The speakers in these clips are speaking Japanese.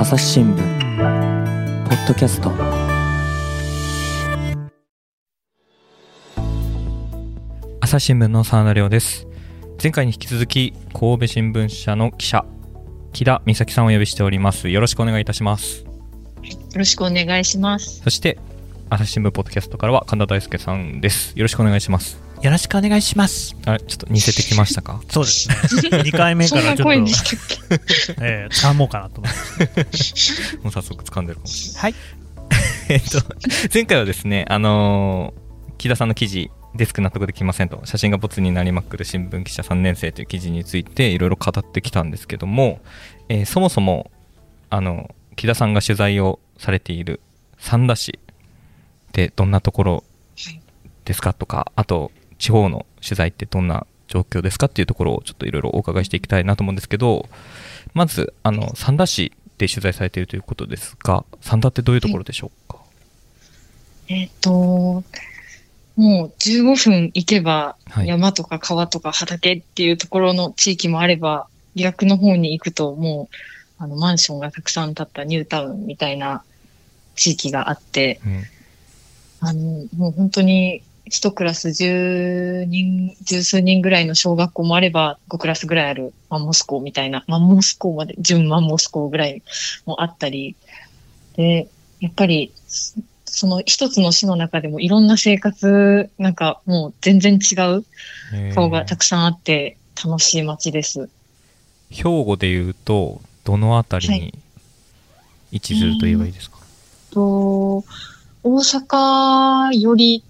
朝日新聞ポッドキャスト。朝日新聞の沢田亮です。前回に引き続き神戸新聞社の記者木田美咲さんをお呼びしております。よろしくお願いいたします。よろしくお願いします。そして朝日新聞ポッドキャストからは神田大輔さんです。よろしくお願いしますよろしくお願いします。あれちょっと似せてきましたか？そうですね。2回目からちょっと、えー、掴もうかなと思って。もう早速掴んでるかもしはい。れないえっと前回はですねあのー木田さんの記事デスク納得できませんと写真がボツになりまくる新聞記者3年生という記事についていろいろ語ってきたんですけども、えーそもそもあの木田さんが取材をされている三田市でどんなところですかとかあと地方の取材ってどんな状況ですかっていうところをちょっといろいろお伺いしていきたいなと思うんですけどまずあの三田市で取材されているということですが三田ってどういうところでしょうか、えっ、と、もう15分行けばはい。山とか川とか畑っていうところの地域もあれば、逆の方に行くともうあのマンションがたくさん建ったニュータウンみたいな地域があって、うん。あの、もう本当に一クラス10人、十数人ぐらいの小学校もあれば、5クラスぐらいあるマンモス校みたいな、マンモス校まで、準マンモス校ぐらいもあったり、で、やっぱり、そその一つの市の中でもいろんな生活、なんかもう全然違うえー顔がたくさんあって楽しい街です。兵庫でいうとどのあたりはに位置すると言えばいいですか、と、大阪より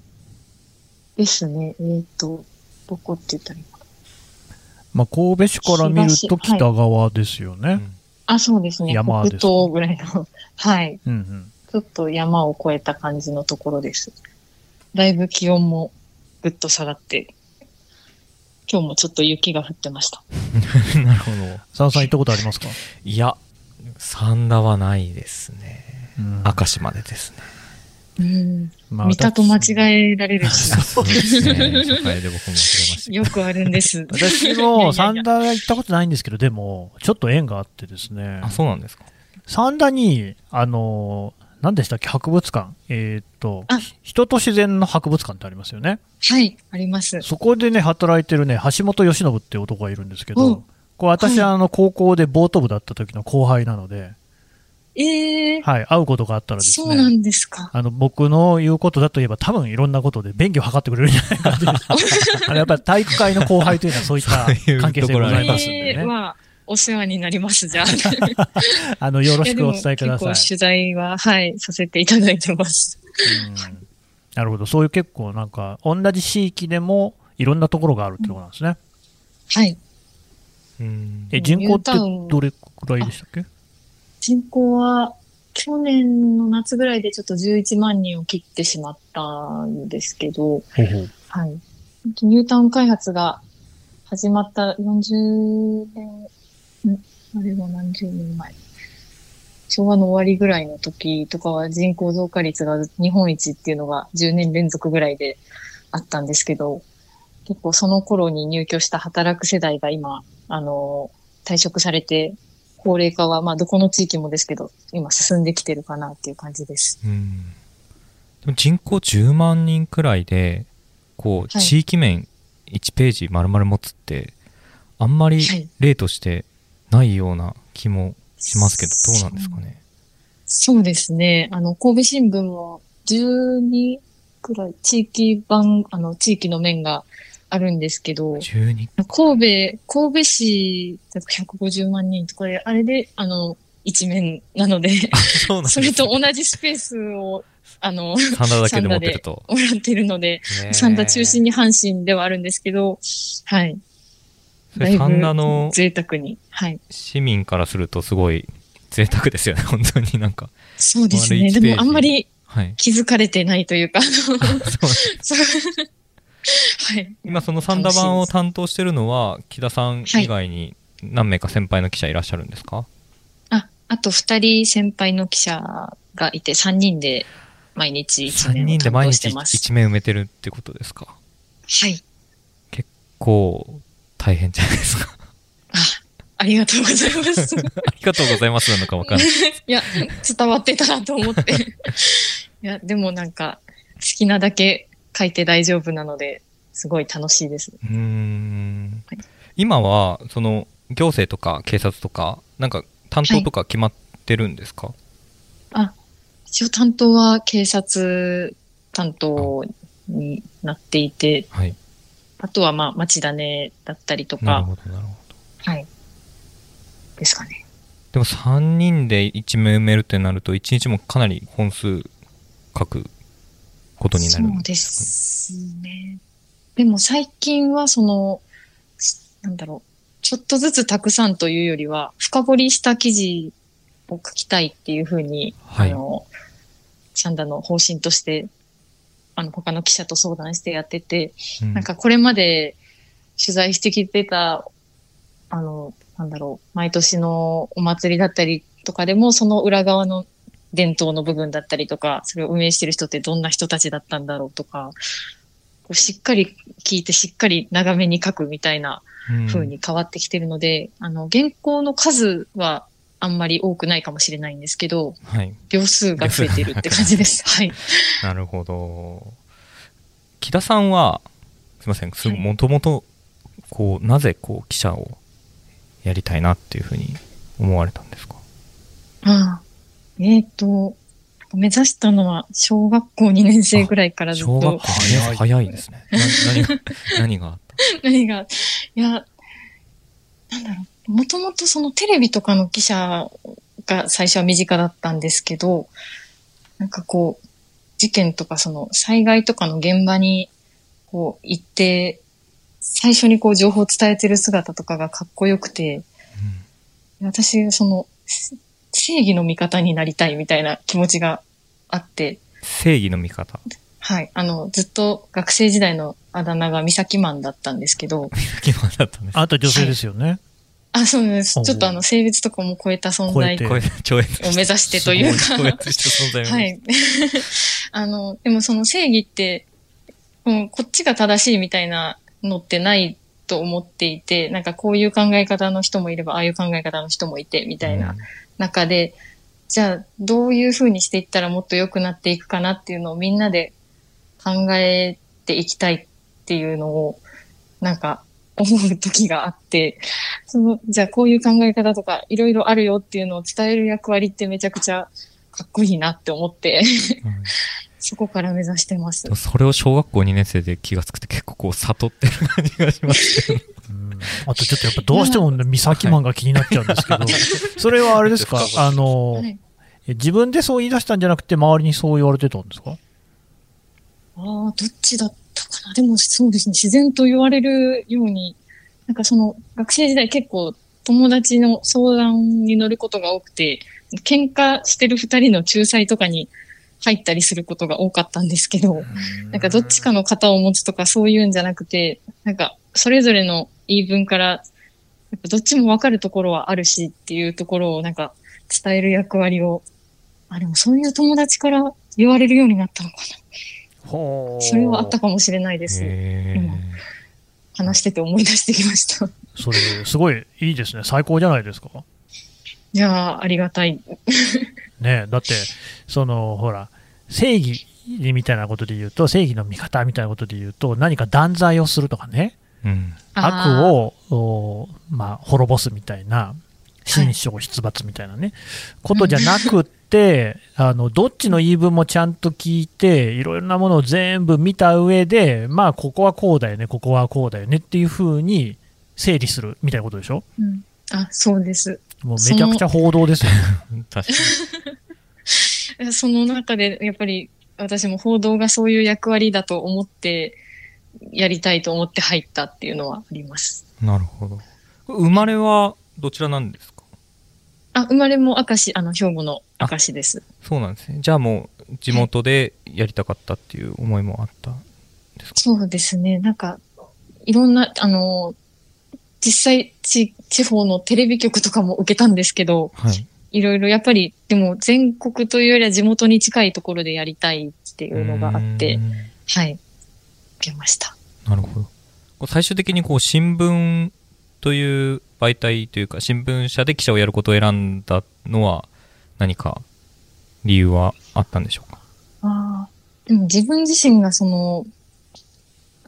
ですね、えっ、と、どこって言ったらいいかなまあ、神戸市から見ると北側ですよね。あ、そうですね。山ですか北東ぐらいの、はい。うんうん。ちょっと山を越えた感じのところです。だいぶ気温もぐっと下がって、今日もちょっと雪が降ってました。なるほど佐野さん行ったことありますか？いや三田はないですねうん明石までですねうん。まあ見たと間違えられるし、そうですね。初回で僕も忘れましたよくあるんです。私も三田行ったことないんですけど、でも、ちょっと縁があってですね。あ、そうなんですか。三田に、あの、何でしたっけ、博物館。えーっとあ、人と自然の博物館ってありますよね。はい、あります。そこでね、働いてるね、橋本由伸っていう男がいるんですけうんど、こう私、はい。あの、高校でボート部だった時の後輩なので、ええー、はい、会うことがあったらですそうなね、んですか。あの、僕の言うことだといえば多分いろんなことで便宜を図ってくれるんじゃないかっていう あのやっぱり体育会の後輩というのはそういった関係性ございますんえでね。ーは、お世話になります、じゃあ。あの、よろしくお伝えくださいやでも。結構取材は、はい、させていただいてます。うんなるほど。そういう結構なんか、同じ地域でもいろんなところがあるってことなんですね。はい。うんえ、人口ってどれくらいでしたっけ？人口は、去年の夏ぐらいでちょっと11万人を切ってしまったんですけど、はい。ニュータウン開発が始まった40年、んあれは何十年前。昭和の終わりぐらいの時とかは人口増加率が日本一っていうのが10年連続ぐらいであったんですけど、結構その頃に入居した働く世代が今、あの、退職されて、高齢化はまあどこの地域もですけど、今進んできてるかなっていう感じです。うんでも人口10万人くらいでこうはい地域面1ページ丸々持つってあんまりはい例としてないような気もしますけどどうなんですかね？そうですね。あの、神戸新聞も12くらい地域版、あの、地域の面があるんですけど、12神戸、神戸市だと150万人とかで、あれで、あの、一面なので、そですそれと同じスペースを、あの、三田だけで持ってるともらっているので、ねえ三田中心に阪神ではあるんですけど、はい。それ三田の贅沢に。はい。市民からするとすごい贅沢ですよね 本当になんかそうですね。でもあんまりはい気づかれてないというか、あのそうなんですそう はい。今その三田版を担当してるのは木田さん以外に何名か先輩の記者いらっしゃるんですか、あ、あと二人先輩の記者がいて、三人で毎日一3面を人で担当し毎日てます。一面埋めてるってことですか？はい。こう大変じゃないですかあ、ありがとうございます。ありがとうございますなのかわかんない。いや、伝わってたなと思って。いや、でもなんか、好きなだけ書いて大丈夫なので、すごい楽しいです。うーんはい今は、その、行政とか警察とか、なんか担当とか決まってるんですか、一応担当は警察担当になっていて、はい。あとはまあ、町種だったりとか、なるほど、なるほど。はい。ですかね。でも3人で1名埋めるってなると、1日もかなり本数書くことになるそうでんですすね。でも最近はその、なんだろう、ちょっとずつたくさんというよりは、深掘りした記事を書きたいっていうふうに、はい。あの、サンダの方針として、あの、他の記者と相談してやってて、か、うん。なんかこれまで取材してきてた、あの、なんだろう、毎年のお祭りだったりとかでも、その裏側の伝統の部分だったりとか、それを運営してる人ってどんな人たちだったんだろうとか、こうしっかり聞いてしっかり長めに書くみたいなうん風に変わってきてるので、あの、原稿の数はあんまり多くないかもしれないんですけど、はい。秒数が増えてるって感じです。はい。なるほど。木田さんは、すいません、もともと、こう、なぜ、こう、記者をやりたいなっていうふうに思われたんですか？ああえっ、と、目指したのは小学校2年生ぐらいからずっと。小学校、早い早いですね。な何が、何があっ何が、いや、なんだろう、もともとそのテレビとかの記者が最初は身近だったんですけど、なんかこう、事件とかその災害とかの現場にこう行って、最初にこう情報を伝えてる姿とかがかっこよくて、私、その、せ正義の味方になりたいみたいな気持ちがあって、正義の味方。はい。あの、ずっと学生時代のあだ名が三崎マンだったんですけど、基本だったんです。あなた女性ですよね。あ、そうなんです。ちょっとあの、性別とかも超えた存在を目指してというか、超越した存在をはい。あの、でもその正義って、うん、こっちが正しいみたいなのってないと思っていて、なんかこういう考え方の人もいれば、ああいう考え方の人もいて、みたいな中で、じゃあ、どういうふうにしていったらもっと良くなっていくかなっていうのをみんなで考えていきたいっていうのを、なんか思う時があって、その、じゃあこういう考え方とかいろいろあるよっていうのを伝える役割ってめちゃくちゃかっこいいなって思って、うん そこから目指してます。それを小学校2年生で気がつくって結構こう悟ってる感じがしますけど。うん。あとちょっとやっぱどうしてもね、三崎マンが気になっちゃうんですけど、それはあれですか？あの自分でそう言い出したんじゃなくて、周りにそう言われてたんですか？ああ、どっちだったかな？でもそうですね、自然と言われるように、なんかその学生時代結構友達の相談に乗ることが多くて、喧嘩してる二人の仲裁とかに入ったりすることが多かったんですけど、なんかどっちかの型を持つとかそういうんじゃなくて、なんかそれぞれの言い分から、やっぱどっちもわかるところはあるしっていうところをなんか伝える役割を、あ、でもそういう友達から言われるようになったのかほな。それはあったかもしれないです。へ今話してて思い出してきました。いそれ、すごいいいですね。最高じゃないですか。やー、ありがたい。ねだって、その、ほら、正義みたいなことで言うと、正義の味方みたいなことで言うと、何か断罪をするとかね、うん。悪を、おまあ、滅ぼすみたいな、心象出伐みたいなね、ことじゃなくって、あの、どっちの言い分もちゃんと聞いて、いろいろなものを全部見た上で、まあ、ここはこうだよね、ここはこうだよねっていうふうに整理するみたいなことでしょ？うん、あ、そうです。もうめちゃくちゃ報道ですよね。確かに。その中で、やっぱり私も報道がそういう役割だと思って、やりたいと思って入ったっていうのはあります。なるほど。生まれはどちらなんですか？あ、生まれも明石、あの、兵庫の明石です。そうなんですね。じゃあもう地元でやりたかったっていう思いもあったんですか？そうですね。なんか、いろんな、あの、実際地、地方のテレビ局とかも受けたんですけど、はい。いろいろやっぱり、でも全国というよりは地元に近いところでやりたいっていうのがあってはい、受けました。なるほど。最終的にこう新聞という媒体というか、新聞社で記者をやることを選んだのは、何か理由はあったんでしょうか？ああ。でも自分自身がその、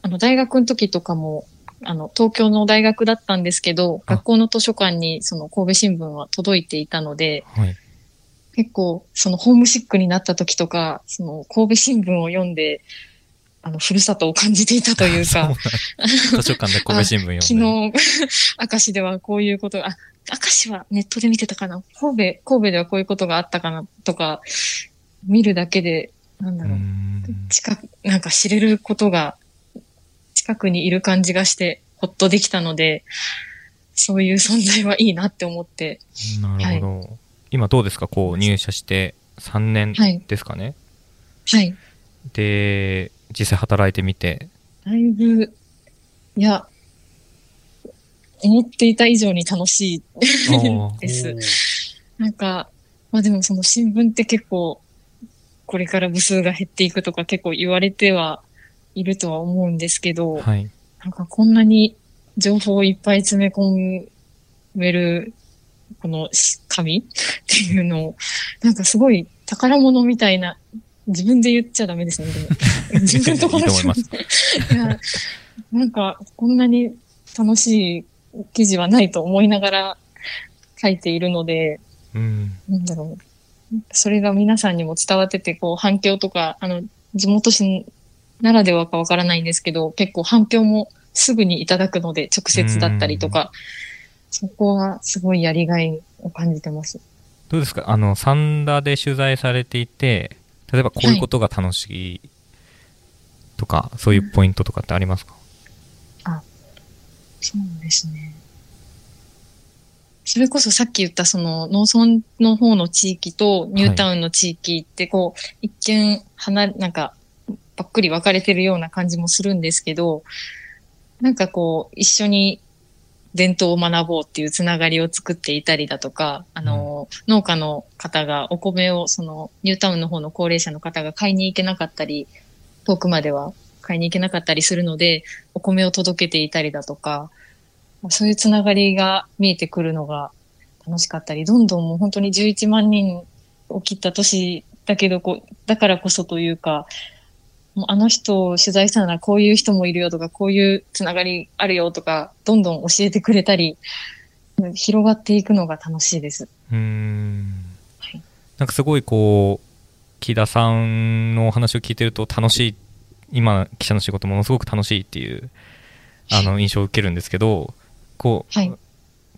あの、大学の時とかも、あの、東京の大学だったんですけど、あ学校の図書館にその神戸新聞は届いていたので、はい。結構、そのホームシックになった時とか、その神戸新聞を読んで、あの、ふるさとを感じていたというか、図書館で神戸新聞読んで。昨日、明石ではこういうことが、あ、明石はネットで見てたかな神戸、神戸ではこういうことがあったかなとか、見るだけで、なんだろう、ん。近く、なんか知れることが、近くにいる感じがして、ほっとできたので、そういう存在はいいなって思って、なるほど。今どうですか？こう入社して3年はいですかね、はい。で、実際働いてみて。だいぶ、いや、思っていた以上に楽しいーです。なんか、まあでもその新聞って結構、これから部数が減っていくとか結構言われてはいるとは思うんですけど、はい。なんかこんなに情報をいっぱい詰め込める、このし紙っていうのを、なんかすごい宝物みたいな、自分で言っちゃダメですね、でも。自分とこのいいや、なんかこんなに楽しい記事はないと思いながら書いているので、うん。なんだろう。それが皆さんにも伝わってて、こう反響とか、あの、地元紙ならではかわからないんですけど、結構反響もすぐにいただくので、直接だったりとか、そこはすごいやりがいを感じてます。どうですか？あの、サンダーで取材されていて、例えばこういうことが楽しいとか、そういうポイントとかってありますか？そうですね。それこそさっき言ったその農村の方の地域とニュータウンの地域ってこう、一見離れ、なんか、ばっくり分かれてるような感じもするんですけど、なんかこう、一緒に伝統を学ぼうっていうつながりを作っていたりだとか、あの、農家の方がお米をそのニュータウンの方の高齢者の方が買いに行けなかったり、遠くまでは買いに行けなかったりするので、お米を届けていたりだとか、そういうつながりが見えてくるのが楽しかったり、どんどんもう本当に11万人を切った年だけどこう、だからこそというか、もうあの人を取材したならこういう人もいるよとか、こういうつながりあるよとか、どんどん教えてくれたり、広がっていくのが楽しいです。うーんはい。なんかすごいこう、木田さんのお話を聞いてると楽しい、今、記者の仕事ものすごく楽しいっていう、あの、印象を受けるんですけど、こう、はい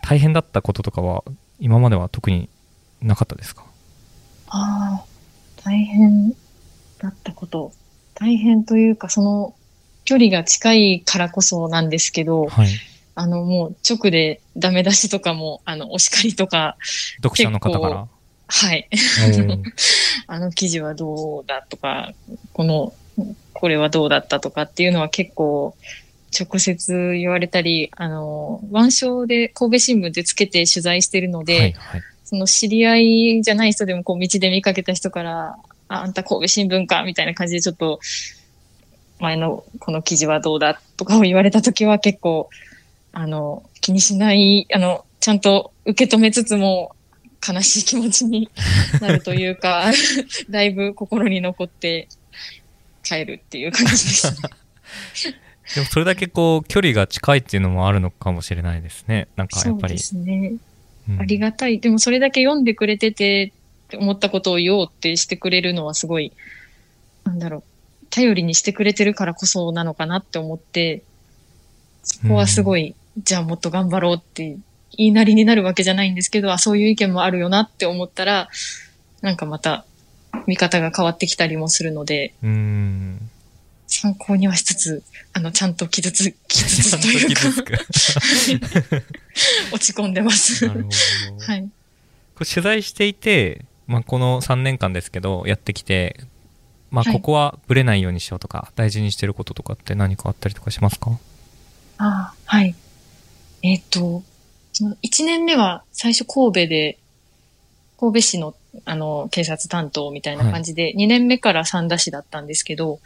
大変だったこととかは、今までは特になかったですか？ああ、大変だったこと。大変というか、その距離が近いからこそなんですけど、はい。あの、もう直でダメ出しとかも、あの、お叱りとか、読者の方から？はい。あの記事はどうだとか、この、これはどうだったとかっていうのは結構、直接言われたり、あの、腕章で神戸新聞でつけて取材してるので、はい、はい。その知り合いじゃない人でもこう道で見かけた人から、あ、あんた神戸新聞かみたいな感じでちょっと、前のこの記事はどうだとかを言われたときは結構、あの、気にしない、あの、ちゃんと受け止めつつも悲しい気持ちになるというか、だいぶ心に残って帰るっていう感じですね。でもそれだけこう、距離が近いっていうのもあるのかもしれないですね。なんかやっぱり。そうですね。うんありがたい。でもそれだけ読んでくれててって思ったことを言おうってしてくれるのはすごい、なんだろう、頼りにしてくれてるからこそなのかなって思って、そこはすごい、じゃあもっと頑張ろうって言いなりになるわけじゃないんですけど、あ、そういう意見もあるよなって思ったら、なんかまた見方が変わってきたりもするので、うーん。参考にはしつつ、あの、ちゃんと傷つ、傷つとという傷か。落ち込んでます。なるほど。はい。これ取材していて、まあ、この3年間ですけど、やってきて、まあ、はい。ここはブレないようにしようとか、大事にしてることとかって何かあったりとかしますか？ああ、はい。えっ、と、その1年目は最初神戸で、神戸市のあの警察担当みたいな感じで、2年目から三田市だったんですけど、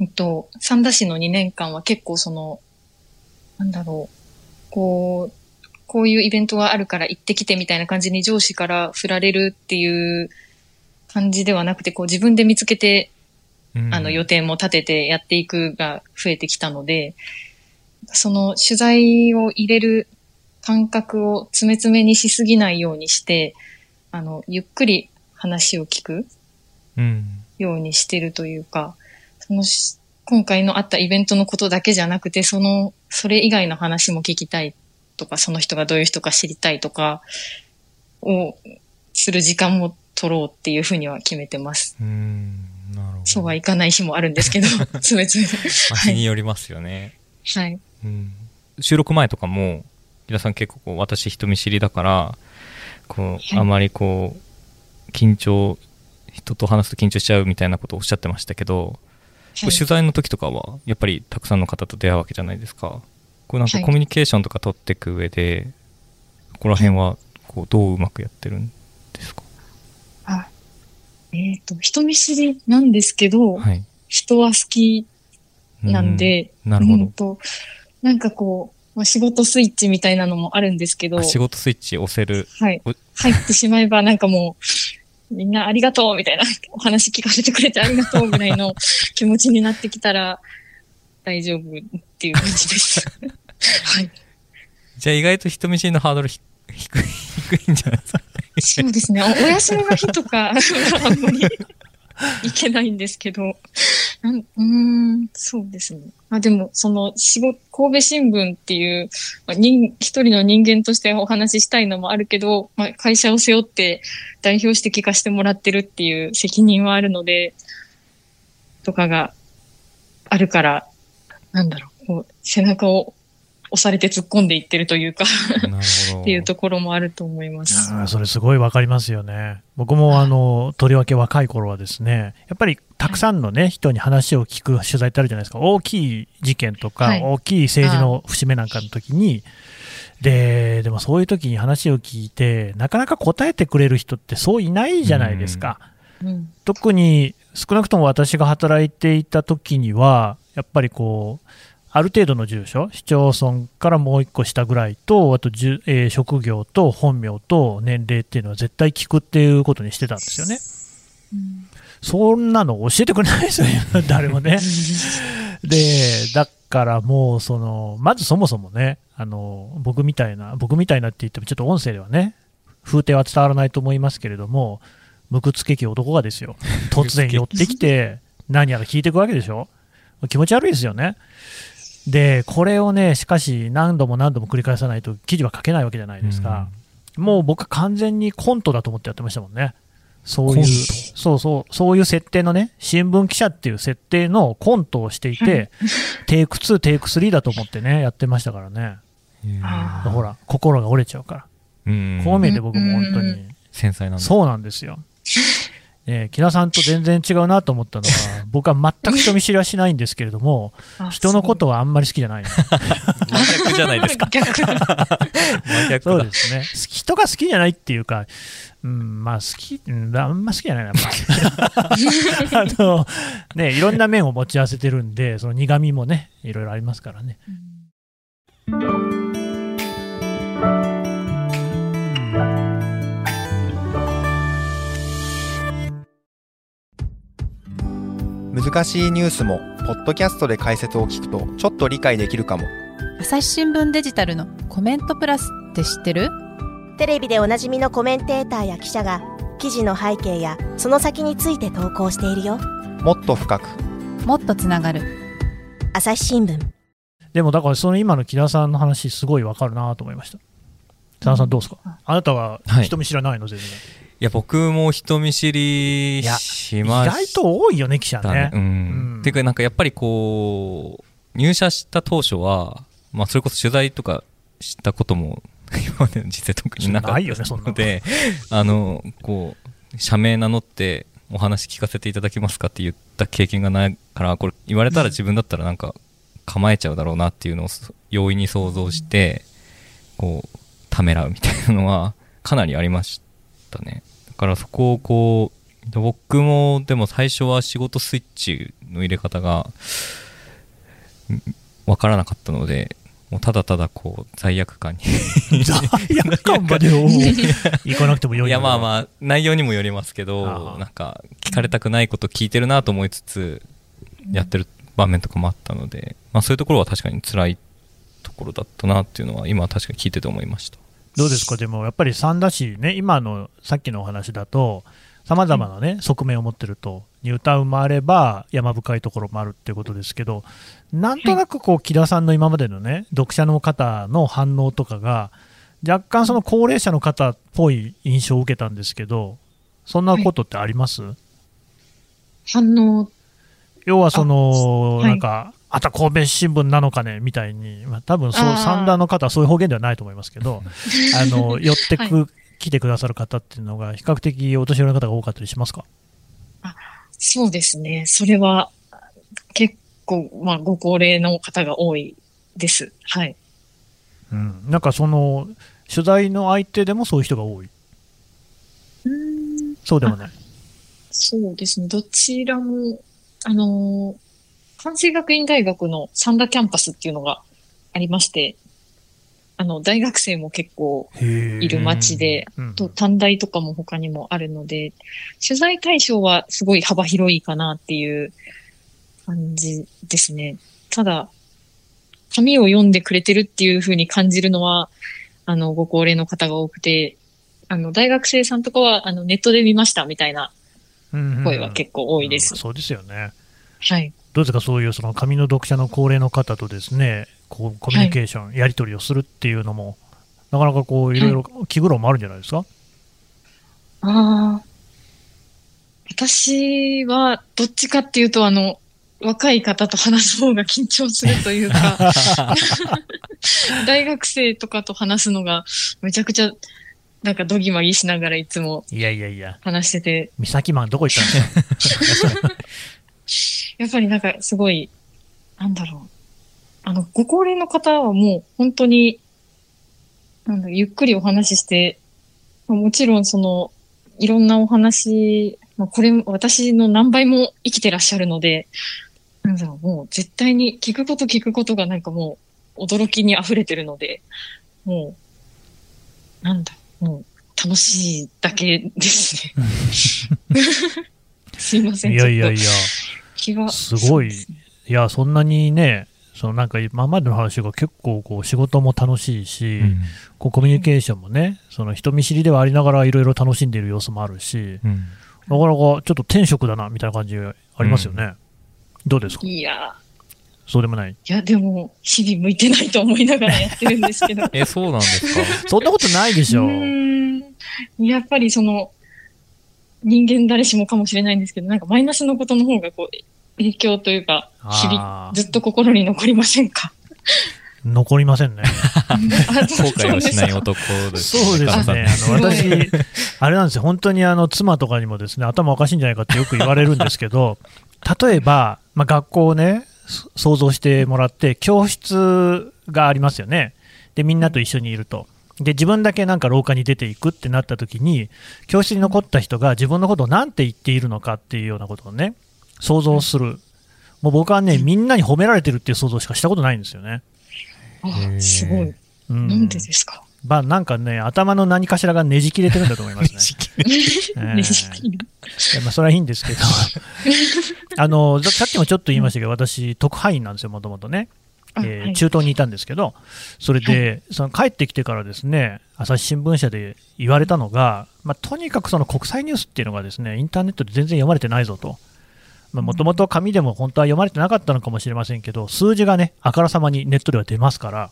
えっと、三田市の2年間は結構その、なんだろう、こう、こういうイベントがあるから行ってきてみたいな感じに上司から振られるっていう感じではなくて、こう自分で見つけて、うんあの予定も立ててやっていくが増えてきたので、その取材を入れる感覚を詰め詰めにしすぎないようにして、あの、ゆっくり話を聞くうん。ようにしてるというか、そのし今回のあったイベントのことだけじゃなくて、その、それ以外の話も聞きたいとか、その人がどういう人か知りたいとか、をする時間も取ろうっていうふうには決めてます。うん。なるほど。そうはいかない日もあるんですけど、詰め詰め。まあ日によりますよね。はい。うん収録前とかも、木田さん結構私人見知りだから、こう、はいあまりこう、緊張、人と話すと緊張しちゃうみたいなことをおっしゃってましたけど、こう取材の時とかは、やっぱりたくさんの方と出会うわけじゃないですか。こうなんかはいコミュニケーションとか取っていく上で、ここら辺は、こう、どううまくやってるんですか？あえっ、と、人見知りなんですけど、はい。人は好きなんで、うん、なるほど。うんと、なんかこう、まあ、仕事スイッチみたいなのもあるんですけど、あ仕事スイッチ押せる。はいお。入ってしまえばなんかもう、みんなありがとうみたいな、お話聞かせてくれてありがとうぐらいの気持ちになってきたら大丈夫っていう感じです。はい。じゃあ意外と人見知りのハードルひ 低い、低いんじゃないですか？そうですね。おお休みの日とか、あんまりいけないんですけど、なんうーん、そうですね。あ、でも、その、仕事、神戸新聞っていう、まあ、人、一人の人間としてお話ししたいのもあるけど、まあ、会社を背負って代表して聞かせてもらってるっていう責任はあるので、とかがあるから、なんだろう、こう、背中を押されて突っ込んでいってるというか。っていうところもあると思います。それすごいわかりますよね。僕もあの、とりわけ若い頃はですね、やっぱりたくさんのね、人に話を聞く取材ってあるじゃないですか。大きい事件とか、はい大きい政治の節目なんかの時に、で、でもそういう時に話を聞いて、なかなか答えてくれる人ってそういないじゃないですか。うん。特に少なくとも私が働いていた時には、やっぱりこう、ある程度の住所、市町村からもう一個下ぐらいと、あとじゅ、えー職業と本名と年齢っていうのは絶対聞くっていうことにしてたんですよね。うんそんなの教えてくれないですよ、誰もね。で、だからもう、その、まずそもそもね、あの、僕みたいな、僕みたいなって言ってもちょっと音声ではね、風景は伝わらないと思いますけれども、無屈けき男がですよ、突然寄ってきて、何やら聞いていくわけでしょ気持ち悪いですよね。で、これをね、しかし何度も何度も繰り返さないと記事は書けないわけじゃないですか。もう僕は完全にコントだと思ってやってましたもんね。そういうそうそう、そういう設定のね、新聞記者っていう設定のコントをしていて、テイク2、テイク3だと思ってね、やってましたからね。あほら、心が折れちゃうから。うん。こう見えて僕も本当うに、繊細なんだ。そうなんですよ。えー木田さんと全然違うなと思ったのは、僕は全く人見知りはしないんですけれども、あ人のことはあんまり好きじゃないの。真逆じゃないですか。逆。真逆だそうですね。人が好きじゃないっていうか、うん、まあ好き、うんあんま好きじゃないな、やっぱ。あの、ね、いろんな面を持ち合わせてるんで、その苦味もね、いろいろありますからね。難しいニュースもポッドキャストで解説を聞くとちょっと理解できるかも。朝日新聞デジタルのコメントプラスって知ってる？テレビでおなじみのコメンテーターや記者が記事の背景やその先について投稿しているよ。もっと深く。もっとつながる。朝日新聞。でもだからその今の木田さんの話すごいわかるなと思いました。田中さんどうですか、あなたははい。人見知らないの？全然。いや、僕も人見知りしまし外と多いよね、記者たね。ね。うん。うんていうか、なんかやっぱりこう、入社した当初は、まあ、それこそ取材とかしたことも、今までの実際特になかったのので、あの、こう、社名名乗って、お話聞かせていただけますかって言った経験がないから、これ言われたら自分だったらなんか構えちゃうだろうなっていうのを容易に想像して、こう、ためらうみたいなのはかなりありましたね。だからそこをこう、僕もでも最初は仕事スイッチの入れ方がんわからなかったので、もうただただこう、罪悪感に。罪悪感までを行かなくてもよいいや、まああ。まあ、内容にもよりますけあどあ、なんか、聞かれたくないこと聞いてるなと思いつつ、やってる場面とかもあったので、まあそういうところは確かに辛いところだったなっていうのは、今は確かに聞いてて思いました。どうですか、でもやっぱり三田市ね、今のさっきのお話だと、さまざまなね、側面を持ってると、ニュータウンもあれば、山深いところもあるっていうことですけど、なんとなくこう、木田さんの今までのね、読者の方の反応とかが、若干その高齢者の方っぽい印象を受けたんですけど、そんなことってあります、反応、要はその、はい。なんか、あた神戸新聞なのかねみたいに、まあ多分そう、三田の方はそういう方言ではないと思いますけど、あの、寄ってく、は来てくださる方っていうのが、比較的お年寄りの方が多かったりしますか？そうですね。それは、結構、まあ、ご高齢の方が多いです。はい。うん。なんかその、取材の相手でもそういう人が多い？うんそうでもない。そうですね。どちらも、あのー関西学院大学の三田キャンパスっていうのがありまして、あの、大学生も結構いる街で、うんと短大とかも他にもあるので、取材対象はすごい幅広いかなっていう感じですね。ただ、紙を読んでくれてるっていう風に感じるのは、あの、ご高齢の方が多くて、あの、大学生さんとかは、あの、ネットで見ましたみたいなうんうん声は結構多いです。うんそうですよね。はい。どうですか、そういうその紙の読者の高齢の方とですね、こうコミュニケーション、やり取りをするっていうのも、なかなかこう、いろいろ気苦労もあるんじゃないですか？ああ。私は、どっちかっていうと、あの、若い方と話す方が緊張するというか、大学生とかと話すのが、めちゃくちゃ、なんかドギマギしながらいつもいやいやいや、話してて、三崎マンどこ行ったんですか？やっぱりなんかすごい、なんだろう。あの、ご高齢の方はもう本当に、なんだゆっくりお話しして、まあもちろんその、いろんなお話、まあ、これ、私の何倍も生きてらっしゃるので、なんだろう、もう絶対に聞くこと聞くことがなんかもう、驚きに溢れてるので、もう、なんだ、もう、楽しいだけですね。すいません。いやいやいや、気が。すごいいや、そんなにね、そのなんか今までの話が結構こう仕事も楽しいし、こうコミュニケーションもね、その人見知りではありながらいろいろ楽しんでいる様子もあるし、うんなかなかちょっと天職だなみたいな感じありますよね。どうですか？いや、そうでもない。いや、でも、日々向いてないと思いながらやってるんですけど。え、そうなんですか？そんなことないでしょう。やっぱりその、人間誰しもかもしれないんですけど、なんかマイナスのことの方がこう、影響というか、日々、ずっと心に残りませんか？残りませんね。あ後悔をしないそう男ですそうですね。あの私、あれなんですよ。本当にあの妻とかにもですね、頭おかしいんじゃないかってよく言われるんですけど、例えば、まあ、学校をね、そ想像してもらって、教室がありますよね。で、みんなと一緒にいると。で、自分だけなんか廊下に出ていくってなった時に、教室に残った人が自分のことを何て言っているのかっていうようなことをね、想像する。もう僕はね、みんなに褒められてるっていう想像しかしたことないんですよね。あすごい。うん、なんでですか？まあ、なんかね、頭の何かしらがねじ切れてるんだと思いますね。ええねじ切るいやまあ、それはいいんですけど、あのささっきもちょっと言いましたけど、私、特派員なんですよ、もともとね、あえーはい。中東にいたんですけど、それで、その帰ってきてからですね、朝日新聞社で言われたのが、まあ、とにかくその国際ニュースっていうのがですね、インターネットで全然読まれてないぞと。もともと紙でも本当は読まれてなかったのかもしれませんけど、数字がね、あからさまにネットでは出ますから、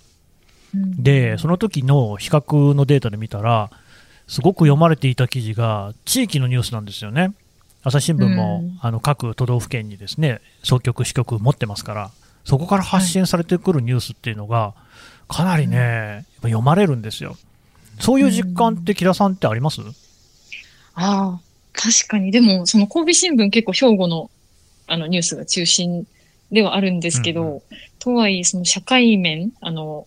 うん。で、その時の比較のデータで見たら、すごく読まれていた記事が地域のニュースなんですよね。朝日新聞も、うん。あの各都道府県にですね、総局、支局持ってますから、そこから発信されてくるニュースっていうのが、かなりね、読まれるんですよ。そういう実感って、木田さんってあります、ああ、確かに。でも、その神戸新聞結構兵庫のあのニュースが中心ではあるんですけど、うんうとはいえ、その社会面、あの、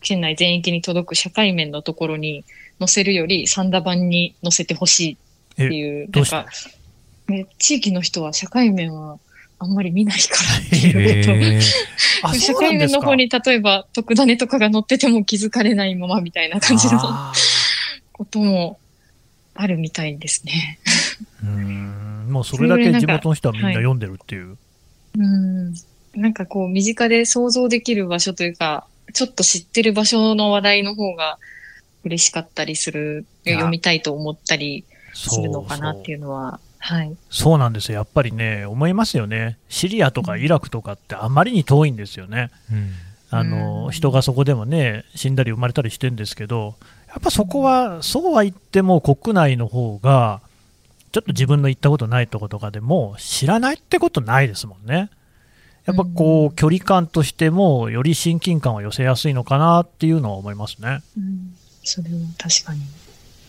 県内全域に届く社会面のところに載せるより、三田版に載せてほしいっていう、どうんか、ね地域の人は社会面はあんまり見ないからってい うこと社会面の方に例えば特ダネとかが載ってても気づかれないままみたいな感じのあこともあるみたいですね。ーうーん。もうそれだけ地元の人はみんな読んでるっていう。うん。なんかこう身近で想像できる場所というか、ちょっと知ってる場所の話題の方が嬉しかったりする、読みたいと思ったりするのかなっていうのは、はい。そうなんですよ。やっぱりね、思いますよね。シリアとかイラクとかってあまりに遠いんですよね。うんあの、うん人がそこでもね、死んだり生まれたりしてるんですけど、やっぱそこは、そうは言っても国内の方が、ちょっと自分の行ったことないとことかでも知らないってことないですもんね。やっぱこうんう、距離感としても、より親近感を寄せやすいのかなっていうのは思いますね。うん。それは確かに。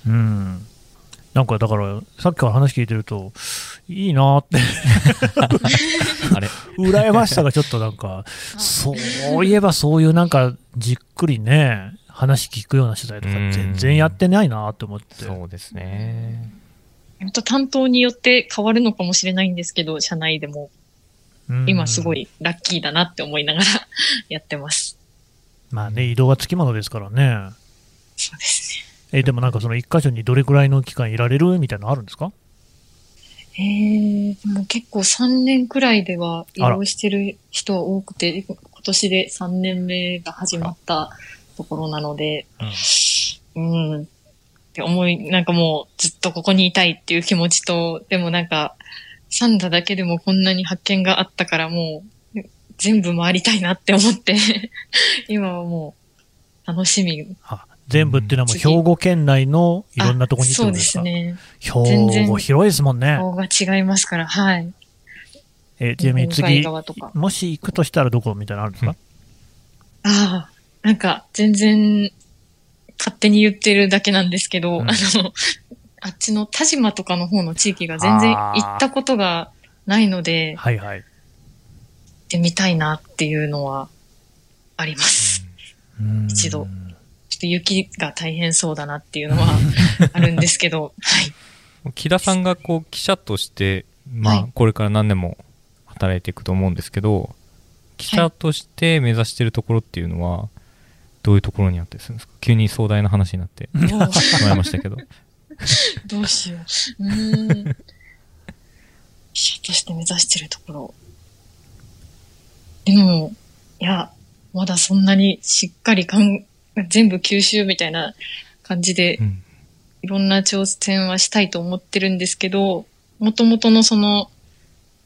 うん。なんかだから、さっきから話聞いてると、いいなーって、あれ羨ましさがちょっとなんか、そういえばそういうなんか、じっくりね、話聞くような取材とかうん全然やってないなって思って。そうですね。本当担当によって変わるのかもしれないんですけど、社内でもうん今すご。いラッキーだなって思いながら やってます。まあね、移動はつきものですからね。そうですえ、でもなんかその一箇所にどれくらいの期間いられるみたいなのあるんですか？え、でも結構3年くらいでは移動してる人は多くて、今年で3年目が始まったところなので、うん。って思い、なんかもうずっとここにいたいっていう気持ちと、でもなんか、サンダだけでもこんなに発見があったからもう、全部回りたいなって思って、今はもう、楽しみ。あ全部っていうのはもう次兵庫県内のいろんなとこにってそうですね。兵庫広いですもんね。顔が違いますから、はい。えちなみに次。もし行くとしたらどこみたいなのあるんですか？ああ、なんか全然勝手に言ってるだけなんですけど、うんあの、あっちの田島とかの方の地域が全然行ったことがないので、行はいはい。ってみたいなっていうのはあります。うん一度ちょっと雪が大変そうだなっていうのは あるんですけど、はい。木田さんがこう記者として、まあはい、これから何年も働いていくと思うんですけど、記者として目指してるところっていうのは、どういうところにあったりするんですか？急に壮大な話になってどうもらいましたけど。どうしよう。うーん。記者として目指してるところ。でも、いや、まだそんなにしっかりかん、全部吸収みたいな感じでう、ん。いろんな挑戦はしたいと思ってるんですけど、もともとのその、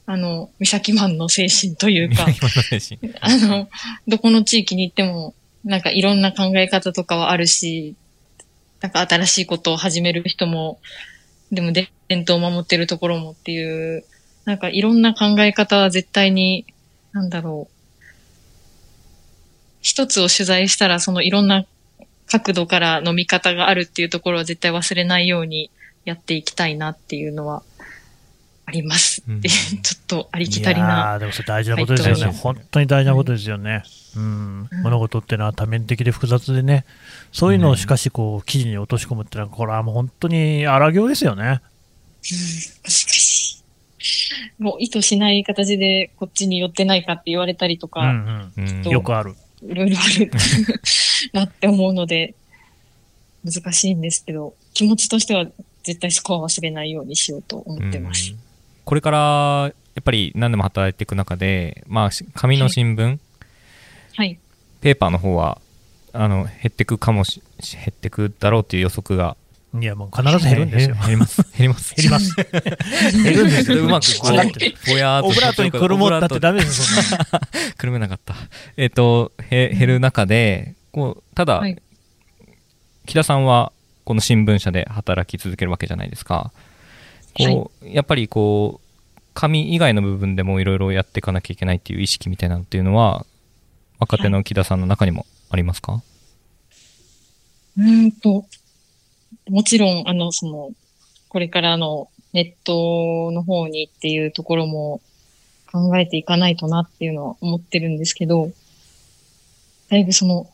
あの、三崎マンの精神というか、あの、どこの地域に行っても、なんかいろんな考え方とかはあるし、なんか新しいことを始める人も、でも伝統を守ってるところもっていう、なんかいろんな考え方は絶対に、なんだろう。一つを取材したらそのいろんな角度からの見方があるっていうところは絶対忘れないようにやっていきたいなっていうのはあります。うんで、ちょっとありきたりいな。でもそれ大事なことですよね、はい本当に大事なことですよね、うんうん物事ってのは多面的で複雑でね、そういうのをしかしこう記事に落とし込むってのは、これはもう本当に荒行ですよね。うん。もう意図しない形でこっちに寄ってないかって言われたりとうか、んうんうん、よくある。いろいろあるなって思うので、難しいんですけど、気持ちとしては絶対そこは忘れないようにしようと思ってますうん。これから、やっぱり何でも働いていく中で、まあ、し紙の新聞、はい。ペーパーの方は、あの、減ってくかもし、減ってくだろうっていう予測が。いや、もう必ず減るんですよ。減ります。減ります。減ります。減るんですよ。うまくこう、ぼやーっとオブラートにくるもったってダメですよ、そんなのくるめなかった。えっ、と、へ減る中で、こう、ただ、はい木田さんは、この新聞社で働き続けるわけじゃないですか。こう、やっぱりこう、紙以外の部分でもいろいろやっていかなきゃいけないっていう意識みたいなのっていうのは、若手の木田さんの中にもありますか、うーんと、もちろん、あの、その、これからのネットの方にっていうところも考えていかないとなっていうのは思ってるんですけど、だいぶその、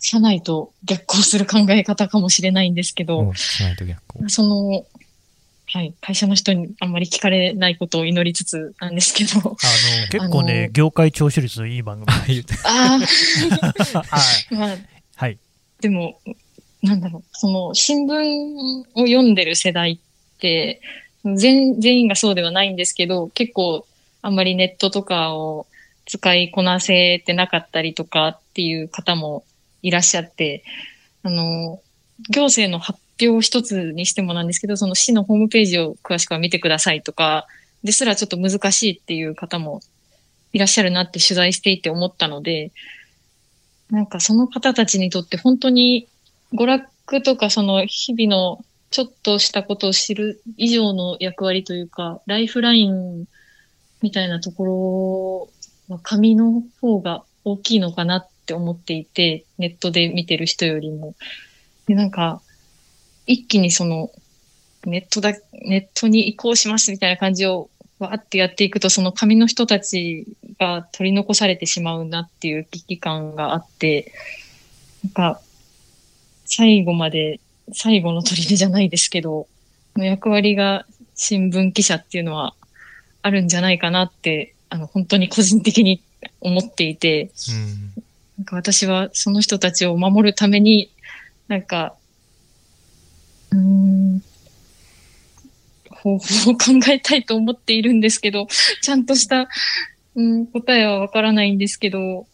社内と逆行する考え方かもしれないんですけど。その、はい、会社の人にあんまり聞かれないことを祈りつつなんですけど、あの結構あね、の業界聴取率いい番組なんですあ はい あ、はい。でも、なんだろう、その、新聞を読んでる世代って、全全員がそうではないんですけど、結構、あんまりネットとかを使いこなせてなかったりとかっていう方もいらっしゃって、あの、行政の発表一つにしてもなんですけど、その市のホームページを詳しくは見てくださいとか、ですらちょっと難しいっていう方もいらっしゃるなって取材していて思ったので、なんかその方たちにとって本当に娯楽とかその日々のちょっとしたことを知る以上の役割というか、ライフラインみたいなところは紙の方が大きいのかなって思っていて、ネットで見てる人よりも。で、なんか、一気にその、ネットだ、ネットに移行しますみたいな感じをわーってやっていくと、その紙の人たちが取り残されてしまうなっていう危機感があって、なんか、最後まで、最後の砦じゃないですけど、の役割が新聞記者っていうのはあるんじゃないかなって、あの、本当に個人的に思っていて、なんか私はその人たちを守るために、なんか、うーん、方法を考えたいと思っているんですけど、ちゃんとした、うん、答えはわからないんですけど、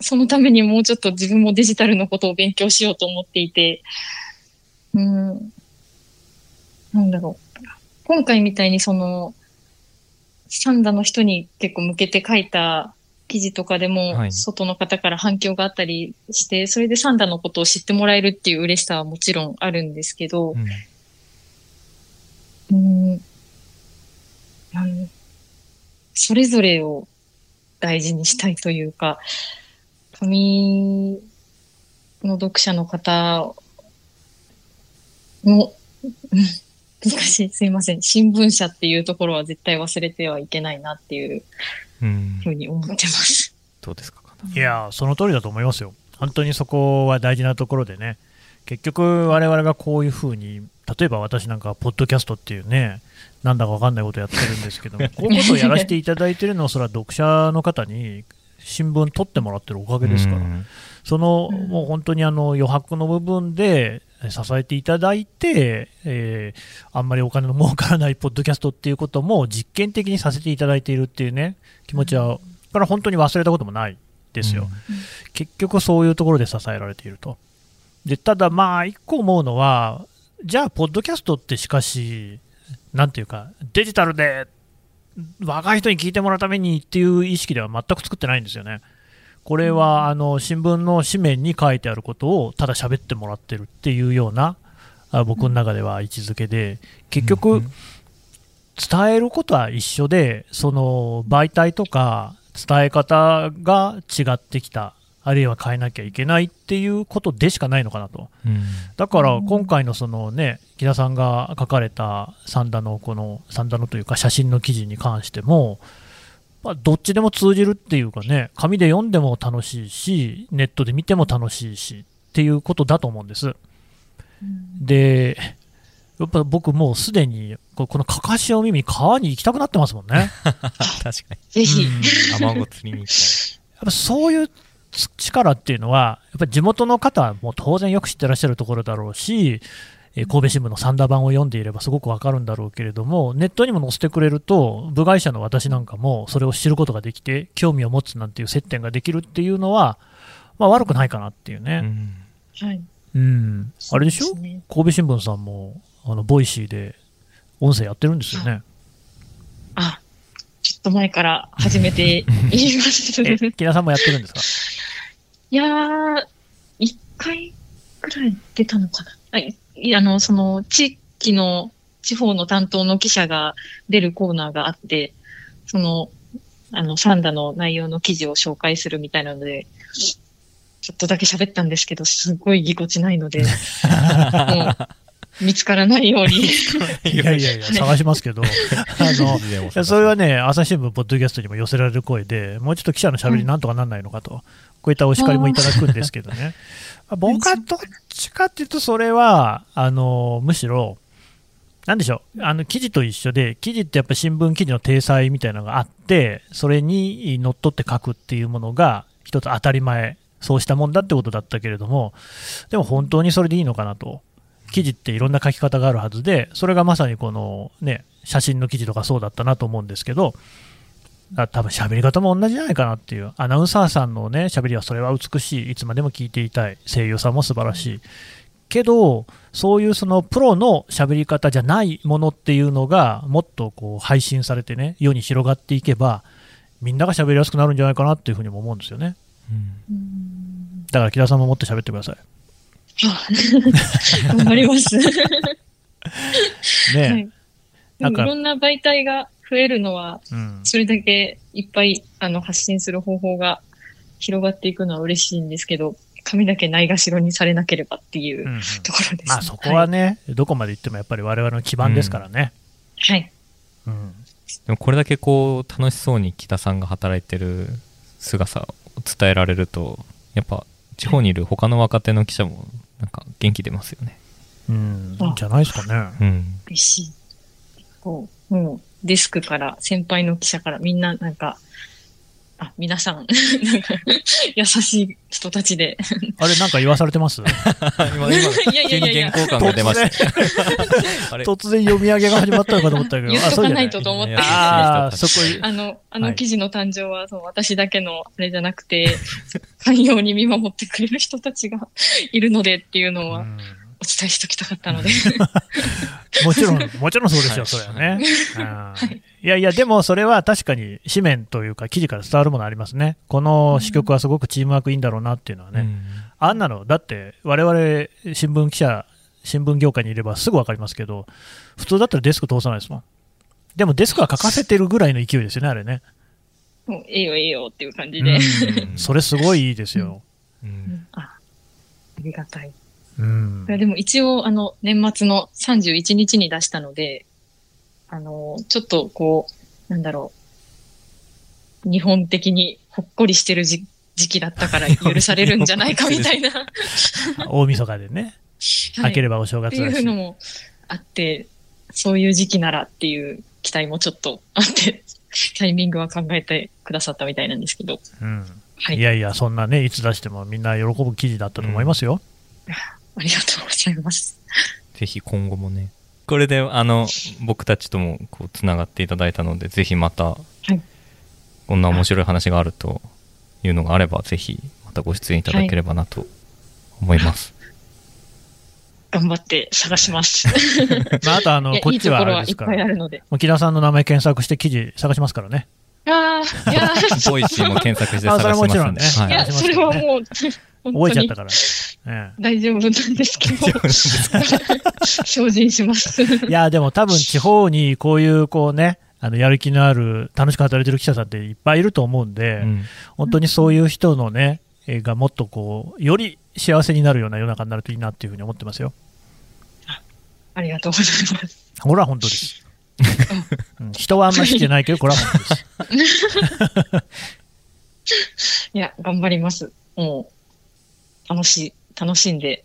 そのためにもうちょっと自分もデジタルのことを勉強しようと思っていて、うん、なんだろう。今回みたいにその、サンダの人に結構向けて書いた記事とかでも、はい。外の方から反響があったりして、それでサンダのことを知ってもらえるっていう嬉しさはもちろんあるんですけど、うん、なんそれぞれを大事にしたいというか、紙の読者の方の、う ん難しい、すいません。新聞社っていうところは絶対忘れてはいけないなっていううんふうに思ってます。どうですかいやー、その通りだと思いますよ。本当にそこは大事なところでね、結局、我々がこういうふうに、例えば私なんか、ポッドキャストっていうね、なんだか分かんないことやってるんですけども、こういうことをやらせていただいてるのは、それは読者の方に新聞取ってもらってるおかげですから、うんそのうんもう本当にあの余白の部分で支えていただいて、えーあんまりお金の儲からないポッドキャストっていうことも実験的にさせていただいているっていうね、気持ちは、これは本当に忘れたこともないですよ。結局そういうところで支えられていると。で、ただまあ、一個思うのは、じゃあ、ポッドキャストってしかし、なんていうか、デジタルで若い人に聞いてもらうためにっていう意識では全く作ってないんですよね。これは、あの、新聞の紙面に書いてあることをただ喋ってもらってるっていうような、あ僕の中では位置づけで、結局、伝えることは一緒で、その媒体とか伝え方が違ってきた、あるいは変えなきゃいけないっていうことでしかないのかなと。うんだから今回のそのね、木田さんが書かれたサンダのこの、サンダのというか写真の記事に関しても、まあ、どっちでも通じるっていうかね、紙で読んでも楽しいし、ネットで見ても楽しいしっていうことだと思うんです。で、やっぱ僕もうすでにここのかかしを耳に川に行きたくなってますもんね。確かぜひ、うんに。卵釣りに行きやっぱそういう力っていうのは、やっぱり地元の方はもう当然よく知ってらっしゃるところだろうし、えー神戸新聞のサンダー版を読んでいればすごくわかるんだろうけれども、ネットにも載せてくれると、部外者の私なんかもそれを知ることができて、興味を持つなんていう接点ができるっていうのは、まあ、悪くないかなっていうね。んはい。うん。あれでしょ？ね神戸新聞さんも、あの、 Voicy で音声やってるんですよね。あ、っと前から始めて います。え、木田さんもやってるんですか？いやー、一回くらい出たのかな。あいいあの、その、地域の、地方の担当の記者が出るコーナーがあって、その、あの、サンダの内容の記事を紹介するみたいなので、ちょっとだけ喋ったんですけど、すごいぎこちないので、もう、見つからないように。いやいやいや、探しますけど、あの、それはね、朝日新聞、ポッドキャストにも寄せられる声で、もうちょっと記者のしゃべりなんとかなんないのかと、こういったお叱りもいただくんですけどね、まあ僕はどっちかっていうと、それはあのむしろ、なんでしょう、あの記事と一緒で、記事ってやっぱ新聞記事の体裁みたいなのがあって、それにのっとって書くっていうものが、一つ当たり前、そうしたもんだってことだったけれども、でも本当にそれでいいのかなと。記事っていろんな書き方があるはずで、それがまさにこのね、写真の記事とかそうだったなと思うんですけど、あ多分喋り方も同じじゃないかなっていう、アナウンサーさんのね、喋りはそれは美しい、いつまでも聞いていたい、声優さんも素晴らしい。けど、そういうそのプロの喋り方じゃないものっていうのが、もっとこう配信されてね、世に広がっていけば、みんなが喋りやすくなるんじゃないかなっていうふうにも思うんですよね。うんだから木田さんももっと喋ってください。頑張ります。ねえ、はい。でなんかもいろんな媒体が増えるのは、うん、それだけいっぱいあの発信する方法が広がっていくのは嬉しいんですけど、紙だけないがしろにされなければっていううんうんところです、ねまあそこはね、どこまで行ってもやっぱり我々の基盤ですからね。はい。はい。うんでもこれだけこう楽しそうに北さんが働いてる姿を伝えられるとやっぱ地方にいる他の若手の記者もなんか元気出ますよね。うんあじゃないですかね。うん。嬉しい。こう、もうデスクから、先輩の記者からみんななんか、あ、皆さん、なんか、優しい人たちで。あれ、なんか言わされてます？今、今、いやい急にやいやいや。原稿感が出ました。突然。読み上げが始まったのかと思ったけど、言っあ、とかない。とと思って。ああ、そこ、あの、あはい。の記事の誕生は、そう、私だけのあれじゃなくて、寛容に見守ってくれる人たちがいるのでっていうのは。うんお伝えしときたかったので。もちろん、もちろんそうですよ、それはね。うんいやいや、でもそれは確かに紙面というか、記事から伝わるものありますね。この支局はすごくチームワークいいんだろうなっていうのはね。うんあんなの、だって、我々新聞記者、新聞業界にいればすぐ分かりますけど、普通だったらデスク通さないですもん。でもデスクは書かせてるぐらいの勢いですよね、あれね。もう、ええよええよっていう感じうで。んそれすごいいいですよ。ううんんあ、ありがたい。うん。いやでも一応、あの、年末の31日に出したので、あの、ちょっとこう、なんだろう、日本的にほっこりしてる時時期だったから 許されるんじゃないかみたいな、は大晦日でね、い。開ければお正ってい月だし。うのもあって、そういう時期ならっていう期待もちょっとあって、タイミングは考えてくださったみたいなんですけど、うん。はい。いやいや、そんなね、いつ出してもみんな喜ぶ記事だったと思いますよ。ありがとうございます。ぜひ今後もね。これで、あの、僕たちともこう、つながっていただいたので、ぜひまた、いこんな面白い話があるというのがあれば、ぜひ、またご出演いただければなと思います。頑張って探します。まあ、あとあの、こっちはあれですから、るので。木田さんの名前検索して記事探しますからね。ああ、いやー Voicy も検索して探しますんで。はもちろんねいそれはもう、覚えちゃったから。え大丈夫なんですけど、精進します。え、いや、でも多分地方にこういう、こうね、あのやる気のある、楽しく働いてる記者さんっていっぱいいると思うんで、うん本当にそういう人のね、えーがもっとこう、より幸せになるような世の中になるといいなっていうふうに思ってますよ。ありがとうございます。これは本当です。うん人はあんまり好きじゃないけど、これは本当です。いや、頑張ります。もう、楽しい、楽しんで、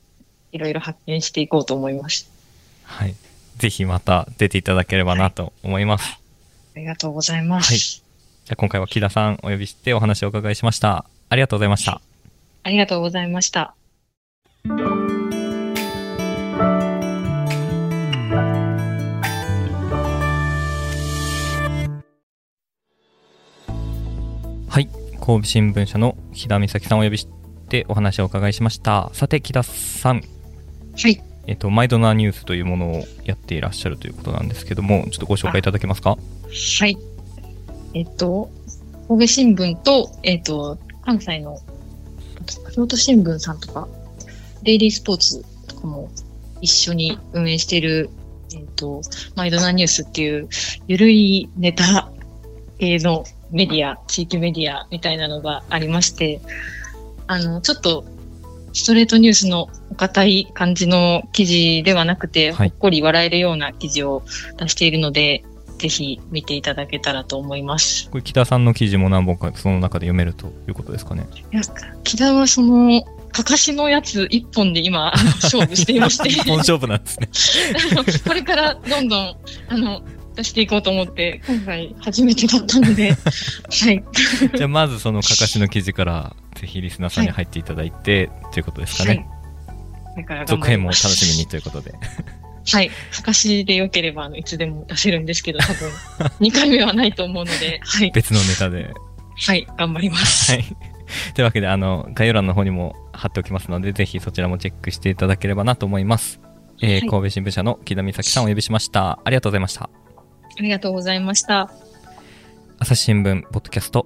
いろいろ発見していこうと思います。はい。ぜひまた出ていただければなと思います。ありがとうございます。はいじゃあ今回は木田さんお呼びしてお話をお伺いしました。ありがとうございました。ありがとうございました。はい。神戸新聞社の木田美咲さんをお呼びしてお話をお伺いしました。さて、木田さん。はい。えっと、マイドナーニュースというものをやっていらっしゃるということなんですけども、ちょっとご紹介いただけますか？はい。えっと、神戸新聞と、えっと、関西の京都新聞さんとか、デイリースポーツとかも一緒に運営している、えっと、マイドナーニュースっていう、ゆるいネタ系のメディア、地域メディアみたいなのがありまして、あの、ちょっと、ストレートニュースのお堅い感じの記事ではなくて、はいほっこり笑えるような記事を出しているので、ぜひ見ていただけたらと思います。これ木田さんの記事も何本かその中で読めるということですかね。木田はその、かかしのやつ一本で今、勝負していまして。本勝負なんですね。これからどんどん、あの、出していこうと思って、今回初めてだったので、はい。じゃあまずそのかかしの記事から、ぜひリスナーさんに入っていただいて、ということですかはいね。。これか続編も。楽しみにということで。はい。かかしでよければ、あの、いつでも出せるんですけど、多分、2回目はないと思うので、はい。別のネタで。はい。頑張ります。はい。というわけで、あの、概要欄の方にも貼っておきますので、ぜひそちらもチェックしていただければなと思います。えーはい神戸新聞社の木田美咲さんをお呼びしました。ありがとうございました。ありがとうございました。朝日新聞、ポッドキャスト、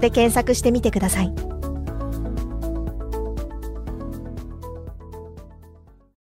で検索してみてください。